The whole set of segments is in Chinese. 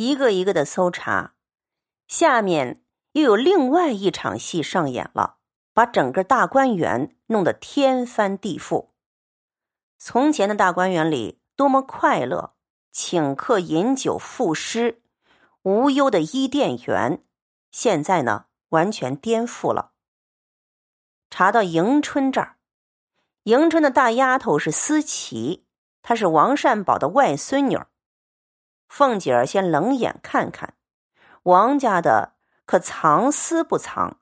一个一个的搜查，下面又有另外一场戏上演了，把整个大观园弄得天翻地覆。从前的大观园里多么快乐，请客饮酒赋诗，无忧的伊甸园，现在呢完全颠覆了。查到迎春这儿，迎春的大丫头是思琪，她是王善宝的外孙女儿。凤姐儿先冷眼看看，王家的可藏私不藏，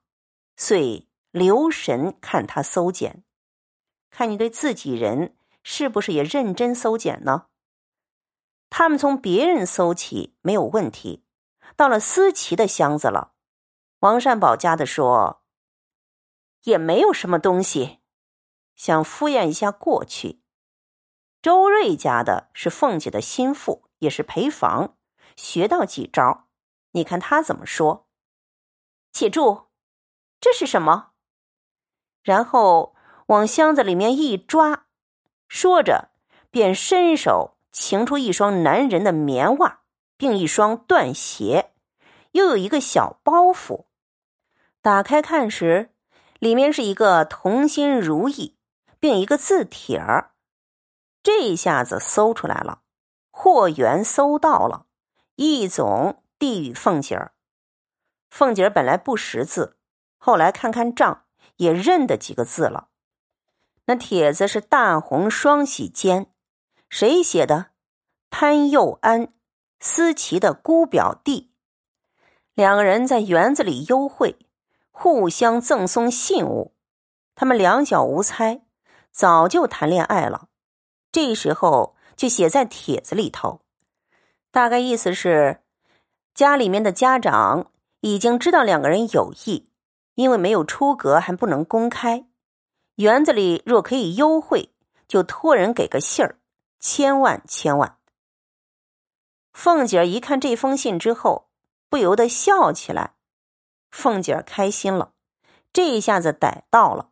遂留神看他搜检，看你对自己人是不是也认真搜检呢？他们从别人搜起没有问题，到了思琪的箱子了，王善宝家的说也没有什么东西，想敷衍一下过去。周瑞家的是凤姐的心腹。也是陪房，学到几招，你看他怎么说？且住，这是什么？然后往箱子里面一抓，说着便伸手擎出一双男人的棉袜，并一双缎鞋，又有一个小包袱。打开看时，里面是一个同心如意，并一个字帖儿。这一下子搜出来了。货源搜到了，一总递与凤姐儿。凤姐儿本来不识字，后来看看账，也认得几个字了。那帖子是大红双喜笺，谁写的？潘佑安，思琪的姑表弟。两个人在园子里幽会，互相赠送信物。他们两小无猜，早就谈恋爱了。这时候。就写在帖子里头，大概意思是，家里面的家长已经知道两个人有意，因为没有出阁还不能公开。园子里若可以优惠，就托人给个信儿，千万千万。凤姐儿一看这封信之后，不由得笑起来。凤姐儿开心了，这一下子逮到了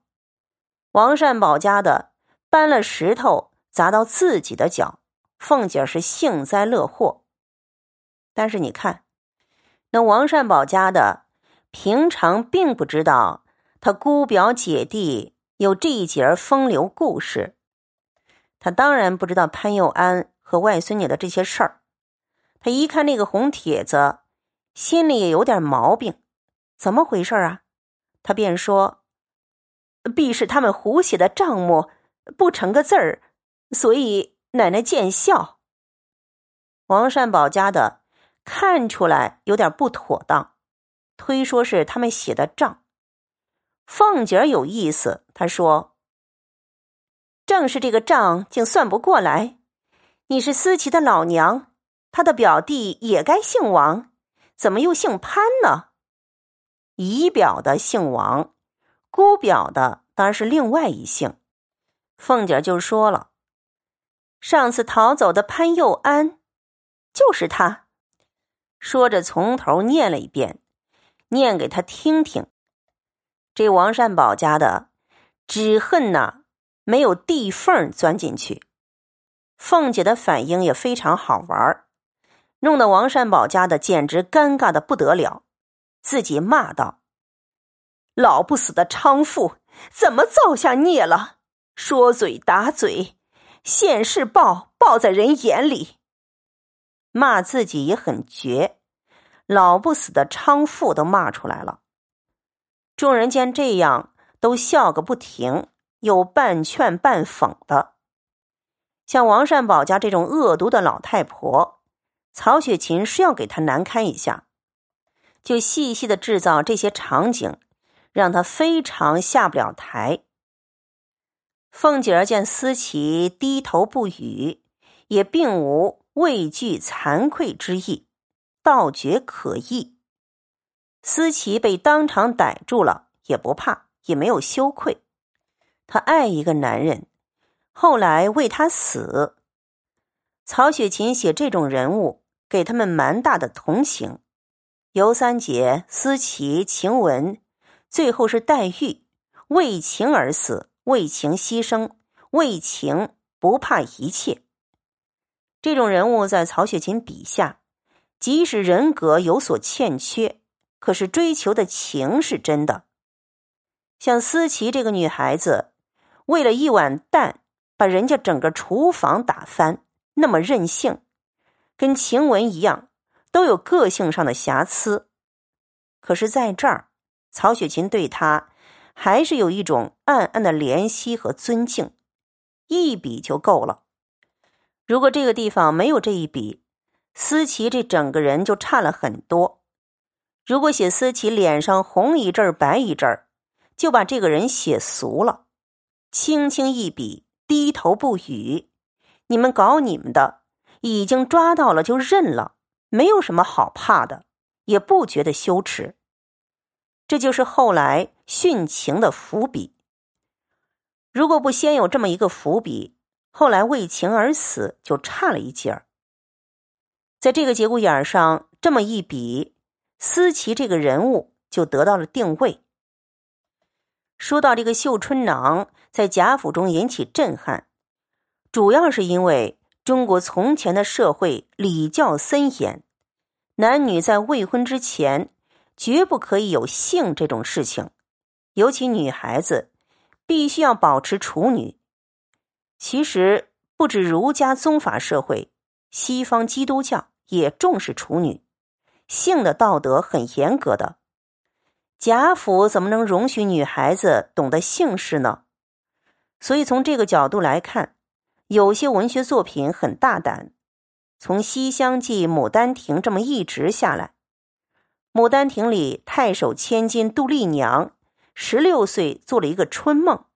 王善宝家的，搬了石头。砸到自己的脚，凤姐是幸灾乐祸。但是你看，那王善宝家的平常并不知道他姑表姐弟有这一节风流故事，他当然不知道潘佑安和外孙女的这些事儿。他一看那个红帖子，心里也有点毛病，怎么回事啊？他便说：“必是他们胡写的账目，不成个字儿。”所以奶奶见笑。王善宝家的看出来有点不妥当，推说是他们写的账。凤姐有意思，她说：“正是这个账竟算不过来。你是思琪的老娘，他的表弟也该姓王，怎么又姓潘呢？姨表的姓王，姑表的当然是另外一姓。”凤姐就说了。上次逃走的潘佑安，就是他。说着，从头念了一遍，念给他听听。这王善宝家的，只恨呐没有地缝钻进去。凤姐的反应也非常好玩弄得王善宝家的简直尴尬的不得了，自己骂道：“老不死的娼妇，怎么造下孽了？说嘴打嘴。”现世报报在人眼里，骂自己也很绝，老不死的娼妇都骂出来了。众人见这样，都笑个不停，有半劝半讽的。像王善宝家这种恶毒的老太婆，曹雪芹是要给她难堪一下，就细细的制造这些场景，让她非常下不了台。凤姐儿见思琪低头不语，也并无畏惧惭愧之意，倒觉可意。思琪被当场逮住了，也不怕，也没有羞愧。她爱一个男人，后来为他死。曹雪芹写这种人物，给他们蛮大的同情。尤三姐、思琪、晴雯，最后是黛玉为情而死。为情牺牲，为情不怕一切。这种人物在曹雪芹笔下，即使人格有所欠缺，可是追求的情是真的。像思琪这个女孩子，为了一碗蛋，把人家整个厨房打翻，那么任性，跟晴雯一样，都有个性上的瑕疵。可是在这儿，曹雪芹对她还是有一种暗暗的怜惜和尊敬，一笔就够了。如果这个地方没有这一笔，思琪这整个人就差了很多。如果写思琪脸上红一阵儿白一阵儿。就把这个人写俗了，轻轻一笔，低头不语。你们搞你们的，已经抓到了就认了，没有什么好怕的，也不觉得羞耻。这就是后来殉情的伏笔。如果不先有这么一个伏笔，后来为情而死就差了一截儿。在这个节骨眼上这么一比，思琪这个人物就得到了定位。说到这个绣春囊在贾府中引起震撼，主要是因为中国从前的社会礼教森严，男女在未婚之前绝不可以有性这种事情，尤其女孩子必须要保持处女。其实不止儒家宗法社会，西方基督教也重视处女，性的道德很严格的。贾府怎么能容许女孩子懂得姓氏呢？所以从这个角度来看，有些文学作品很大胆。从《西厢记》《牡丹亭》这么一直下来，《牡丹亭》里太守千金杜丽娘十六岁做了一个春梦，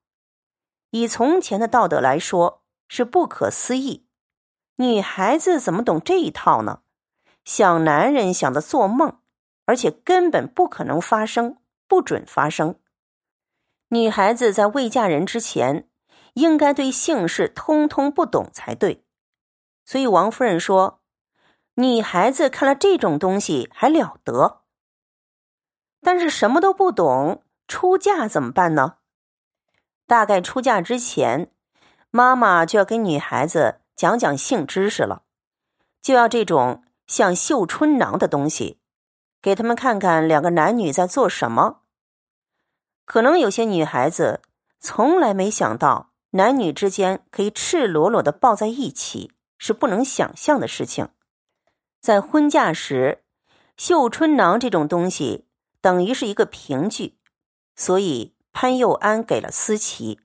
以从前的道德来说是不可思议。女孩子怎么懂这一套呢？想男人想的做梦。而且根本不可能发生，不准发生。女孩子在未嫁人之前，应该对姓氏通通不懂才对。所以王夫人说：“女孩子看了这种东西还了得？但是什么都不懂，出嫁怎么办呢？大概出嫁之前，妈妈就要给女孩子讲讲性知识了，就要这种像绣春囊的东西。”给他们看看两个男女在做什么。可能有些女孩子从来没想到男女之间可以赤裸裸的抱在一起，是不能想象的事情。在婚嫁时，绣春囊这种东西等于是一个凭据，所以潘佑安给了思琪，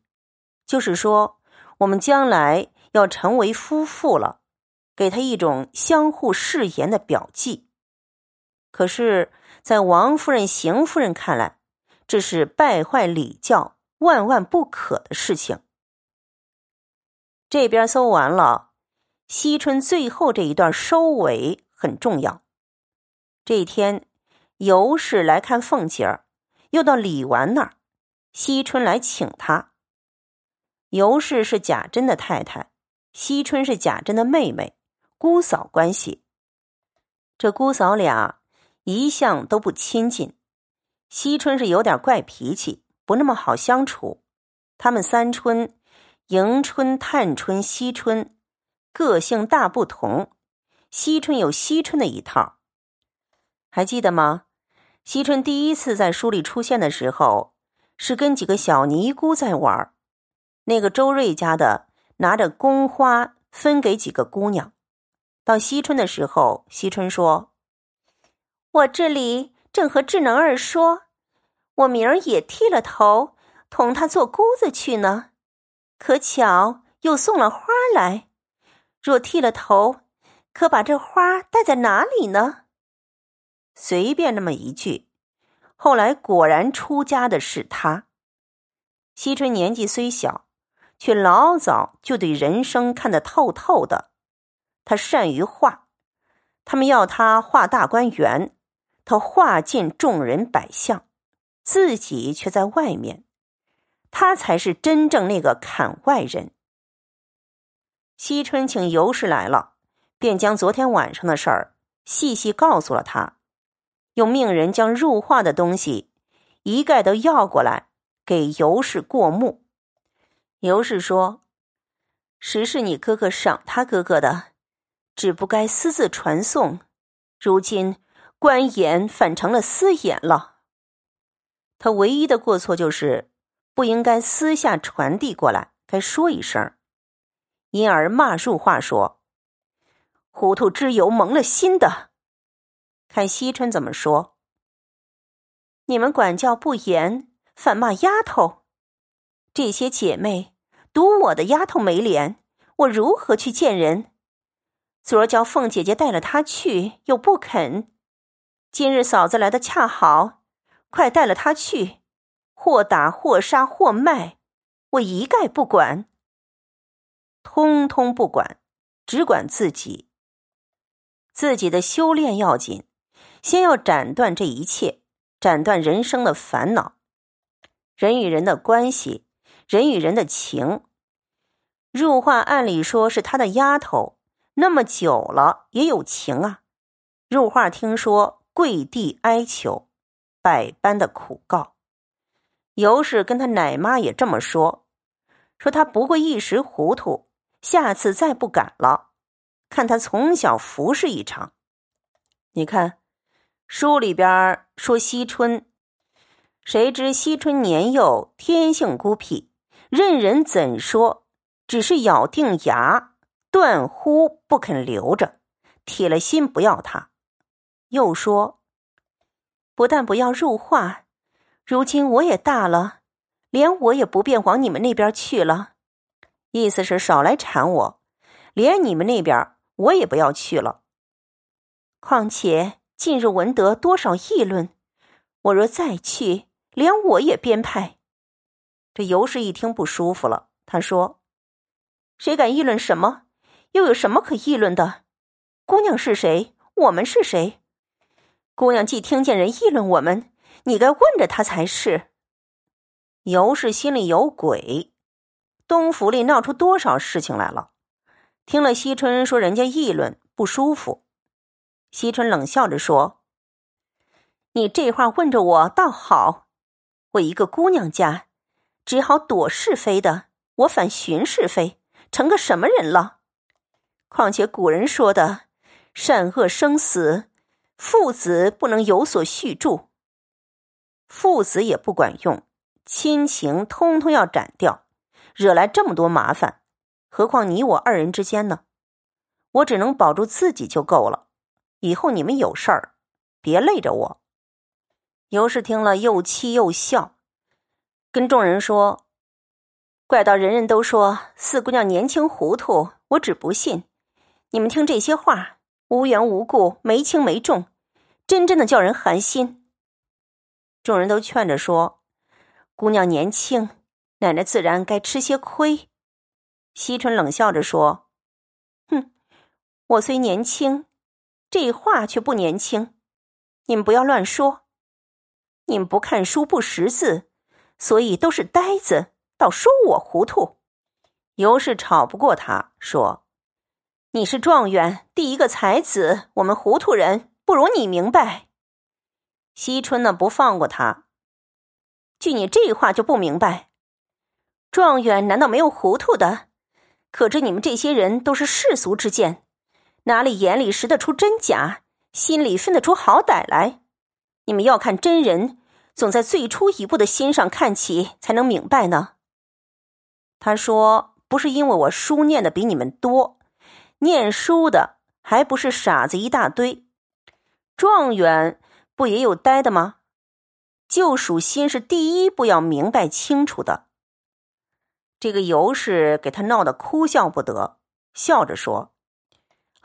就是说我们将来要成为夫妇了，给他一种相互誓言的表记。可是，在王夫人、邢夫人看来，这是败坏礼教、万万不可的事情。这边搜完了，惜春最后这一段收尾很重要。这一天，尤氏来看凤姐儿，又到李纨那儿，惜春来请她。尤氏是贾珍的太太，惜春是贾珍的妹妹，姑嫂关系。这姑嫂俩。一向都不亲近，惜春是有点怪脾气，不那么好相处。他们三春，迎春、探春、惜春，个性大不同。惜春有惜春的一套，还记得吗？惜春第一次在书里出现的时候，是跟几个小尼姑在玩儿那个周瑞家的拿着宫花分给几个姑娘。到惜春的时候，惜春说。我这里正和智能儿说，我明儿也剃了头，同他做姑子去呢。可巧又送了花来，若剃了头，可把这花戴在哪里呢？随便那么一句，后来果然出家的是他。惜春年纪虽小，却老早就对人生看得透透的。他善于画，他们要他画大观园。他画尽众人百相，自己却在外面，他才是真正那个砍外人。惜春请尤氏来了，便将昨天晚上的事儿细细告诉了他，又命人将入画的东西一概都要过来给尤氏过目。尤氏说：“实是你哥哥赏他哥哥的，只不该私自传送。”如今官眼反成了私眼了。他唯一的过错就是不应该私下传递过来，该说一声，因而骂入话说：“糊涂之尤蒙了心的。”看惜春怎么说？你们管教不严，反骂丫头。这些姐妹赌我的丫头没脸，我如何去见人？昨儿叫凤姐姐带了她去，又不肯。今日嫂子来的恰好，快带了她去，或打或杀或卖，我一概不管。通通不管，只管自己。自己的修炼要紧，先要斩断这一切，斩断人生的烦恼，人与人的关系，人与人的情。入画按理说是他的丫头。那么久了也有情啊！入画听说跪地哀求，百般的苦告。尤氏跟他奶妈也这么说，说他不过一时糊涂，下次再不敢了。看他从小服侍一场。你看书里边说惜春，谁知惜春年幼，天性孤僻，任人怎说，只是咬定牙。断乎不肯留着，铁了心不要他。又说，不但不要入画，如今我也大了，连我也不便往你们那边去了。意思是少来缠我，连你们那边我也不要去了。况且近日闻得多少议论，我若再去，连我也编排。这尤氏一听不舒服了，他说：“谁敢议论什么？”又有什么可议论的？姑娘是谁？我们是谁？姑娘既听见人议论我们，你该问着她才是。尤氏心里有鬼，东府里闹出多少事情来了？听了惜春说人家议论不舒服，惜春冷笑着说：“你这话问着我倒好，我一个姑娘家，只好躲是非的，我反寻是非，成个什么人了？”况且古人说的“善恶生死，父子不能有所续助”，父子也不管用，亲情通通要斩掉，惹来这么多麻烦，何况你我二人之间呢？我只能保住自己就够了。以后你们有事儿，别累着我。尤氏听了又气又笑，跟众人说：“怪到人人都说四姑娘年轻糊涂，我只不信。”你们听这些话，无缘无故，没轻没重，真真的叫人寒心。众人都劝着说：“姑娘年轻，奶奶自然该吃些亏。”惜春冷笑着说：“哼，我虽年轻，这话却不年轻。你们不要乱说。你们不看书，不识字，所以都是呆子，倒说我糊涂。”尤氏吵不过他，说。你是状元，第一个才子，我们糊涂人不如你明白。惜春呢，不放过他。据你这话就不明白，状元难道没有糊涂的？可知你们这些人都是世俗之见，哪里眼里识得出真假，心里分得出好歹来？你们要看真人，总在最初一步的心上看起，才能明白呢。他说：“不是因为我书念的比你们多。”念书的还不是傻子一大堆，状元不也有呆的吗？救赎心是第一步要明白清楚的。这个尤氏给他闹得哭笑不得，笑着说：“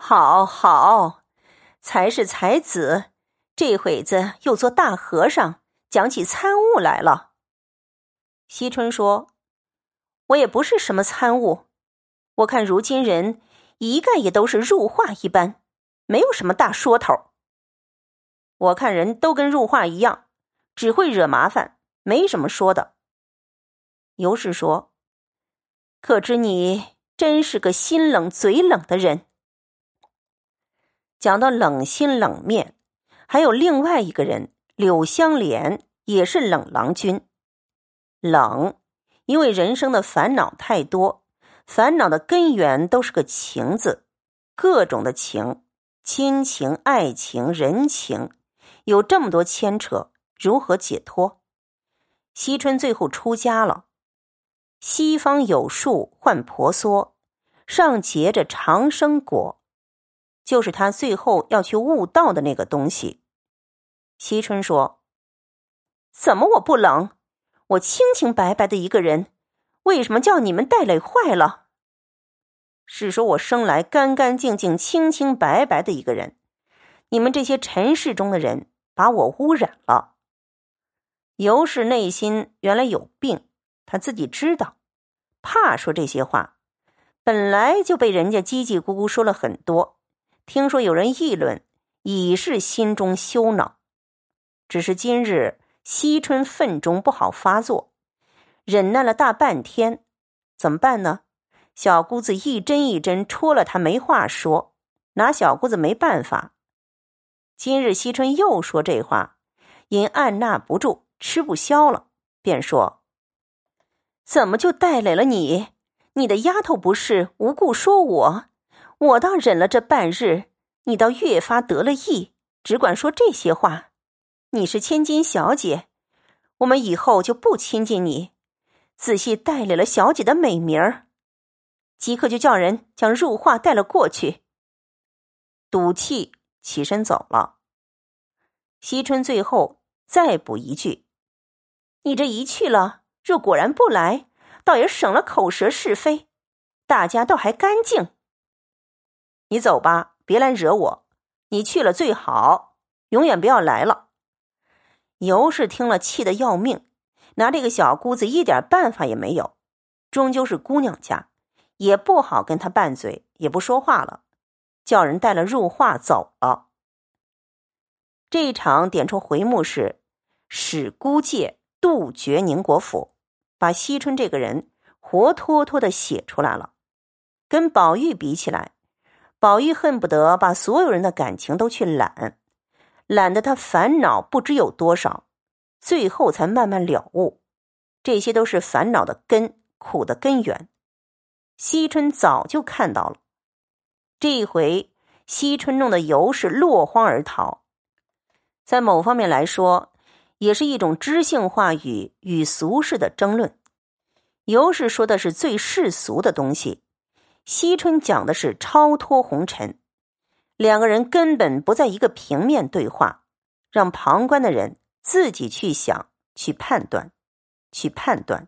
好好，才是才子，这会子又做大和尚，讲起参悟来了。”惜春说：“我也不是什么参悟，我看如今人。”一概也都是入画一般，没有什么大说头。我看人都跟入画一样，只会惹麻烦，没什么说的。尤氏说：“可知你真是个心冷嘴冷的人。”讲到冷心冷面，还有另外一个人柳香莲，也是冷郎君。冷，因为人生的烦恼太多。烦恼的根源都是个情字，各种的情，亲情、爱情、人情，有这么多牵扯，如何解脱？惜春最后出家了。西方有树唤婆娑，上结着长生果，就是他最后要去悟道的那个东西。惜春说：“怎么我不冷？我清清白白的一个人，为什么叫你们带累坏了？”是说我生来干干净净、清清白白的一个人，你们这些尘世中的人把我污染了。尤氏内心原来有病，他自己知道，怕说这些话，本来就被人家叽叽咕咕说了很多，听说有人议论，已是心中羞恼。只是今日惜春愤中不好发作，忍耐了大半天，怎么办呢？小姑子一针一针戳了他，没话说，拿小姑子没办法。今日惜春又说这话，因按捺不住，吃不消了，便说：“怎么就带来了你？你的丫头不是无故说我，我倒忍了这半日，你倒越发得了意，只管说这些话。你是千金小姐，我们以后就不亲近你。仔细带来了小姐的美名儿。”即刻就叫人将入画带了过去。赌气起身走了。惜春最后再补一句：“你这一去了，若果然不来，倒也省了口舌是非，大家倒还干净。你走吧，别来惹我。你去了最好，永远不要来了。”尤氏听了，气得要命，拿这个小姑子一点办法也没有，终究是姑娘家。也不好跟他拌嘴，也不说话了，叫人带了入画走了。这一场点出回目是使孤介杜绝宁国府，把惜春这个人活脱脱的写出来了。跟宝玉比起来，宝玉恨不得把所有人的感情都去揽，揽得他烦恼不知有多少，最后才慢慢了悟，这些都是烦恼的根，苦的根源。惜春早就看到了，这一回惜春弄的尤氏落荒而逃，在某方面来说，也是一种知性话语与俗世的争论。尤氏说的是最世俗的东西，惜春讲的是超脱红尘，两个人根本不在一个平面对话，让旁观的人自己去想、去判断、去判断。